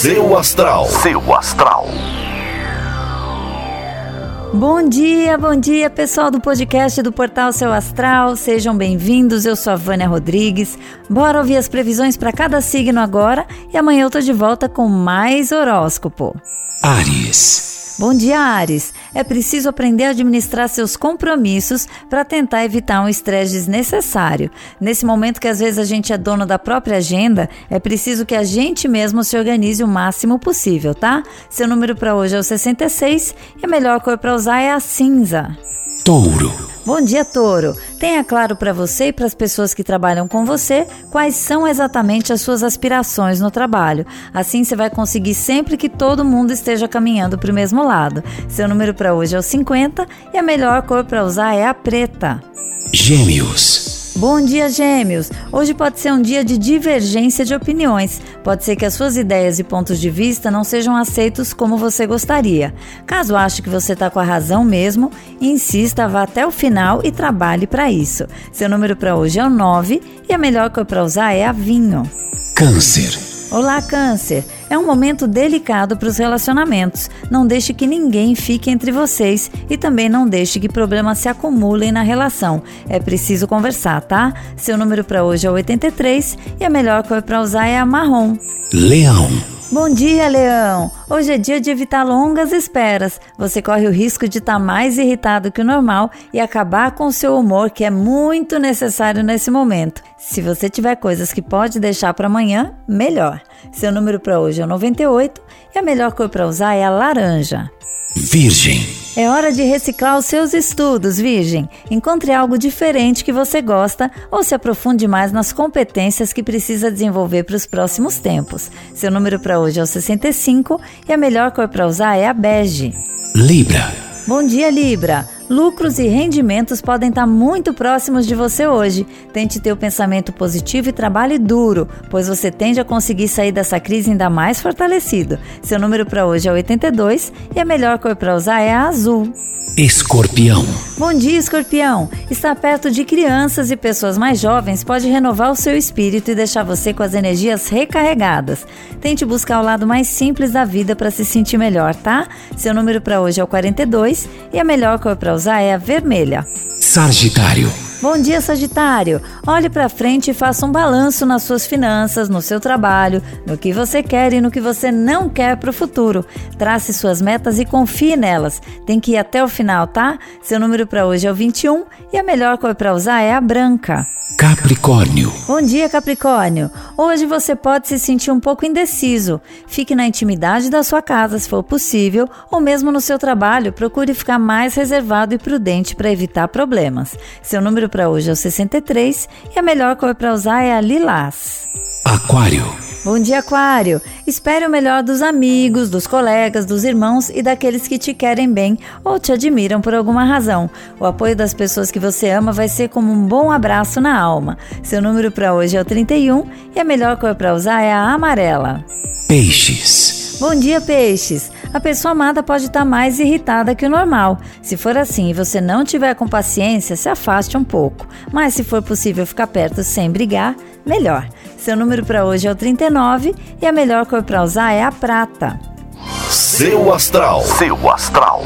Seu astral. Seu astral. Bom dia, bom dia, pessoal do podcast do Portal Seu Astral. Sejam bem-vindos. Eu sou a Vânia Rodrigues. Bora ouvir as previsões para cada signo agora e amanhã eu tô de volta com mais horóscopo. Ares. Bom dia, Ares. É preciso aprender a administrar seus compromissos para tentar evitar um estresse desnecessário. Nesse momento que às vezes a gente é dono da própria agenda, é preciso que a gente mesmo se organize o máximo possível, tá? Seu número para hoje é o 66 e a melhor cor para usar é a cinza. Touro. Bom dia, Touro. Tenha claro para você e para as pessoas que trabalham com você quais são exatamente as suas aspirações no trabalho. Assim você vai conseguir sempre que todo mundo esteja caminhando para o mesmo lado. Seu número para hoje é o 50 e a melhor cor para usar é a preta. Gêmeos. Bom dia, Gêmeos! Hoje pode ser um dia de divergência de opiniões. Pode ser que as suas ideias e pontos de vista não sejam aceitos como você gostaria. Caso ache que você está com a razão mesmo, insista, vá até o final e trabalhe para isso. Seu número para hoje é o 9 e a melhor cor para usar é a vinho. Câncer. Olá, Câncer! É um momento delicado para os relacionamentos. Não deixe que ninguém fique entre vocês e também não deixe que problemas se acumulem na relação. É preciso conversar, tá? Seu número para hoje é 83 e a melhor cor para usar é a marrom. Leão. Bom dia, Leão! Hoje é dia de evitar longas esperas. Você corre o risco de estar tá mais irritado que o normal e acabar com o seu humor, que é muito necessário nesse momento. Se você tiver coisas que pode deixar para amanhã, melhor. Seu número para hoje é o 98 e a melhor cor para usar é a laranja. Virgem. É hora de reciclar os seus estudos, Virgem. Encontre algo diferente que você gosta ou se aprofunde mais nas competências que precisa desenvolver para os próximos tempos. Seu número para hoje é o 65 e a melhor cor para usar é a bege. Libra. Bom dia, Libra. Lucros e rendimentos podem estar muito próximos de você hoje. Tente ter o pensamento positivo e trabalhe duro, pois você tende a conseguir sair dessa crise ainda mais fortalecido. Seu número para hoje é 82 e a melhor cor para usar é a azul. Escorpião. Bom dia, Escorpião. Estar perto de crianças e pessoas mais jovens pode renovar o seu espírito e deixar você com as energias recarregadas. Tente buscar o lado mais simples da vida para se sentir melhor, tá? Seu número para hoje é o 42 e a melhor cor para usar é a vermelha. Sagitário. Bom dia, Sagitário. Olhe para frente e faça um balanço nas suas finanças, no seu trabalho, no que você quer e no que você não quer para o futuro. Trace suas metas e confie nelas. Tem que ir até o final, tá? Seu número para hoje é o 21 e a melhor cor para usar é a branca. Capricórnio. Bom dia, Capricórnio. Hoje você pode se sentir um pouco indeciso. Fique na intimidade da sua casa, se for possível, ou mesmo no seu trabalho, procure ficar mais reservado e prudente para evitar problemas. Seu número para hoje é o 63 e a melhor cor para usar é a lilás. Aquário. Bom dia, Aquário! Espere o melhor dos amigos, dos colegas, dos irmãos e daqueles que te querem bem ou te admiram por alguma razão. O apoio das pessoas que você ama vai ser como um bom abraço na alma. Seu número para hoje é o 31 e a melhor cor para usar é a amarela. Peixes. Bom dia, peixes! A pessoa amada pode estar mais irritada que o normal. Se for assim e você não tiver com paciência, se afaste um pouco. Mas se for possível ficar perto sem brigar, melhor. Seu número para hoje é o 39 e a melhor cor para usar é a prata. Seu astral. Seu astral.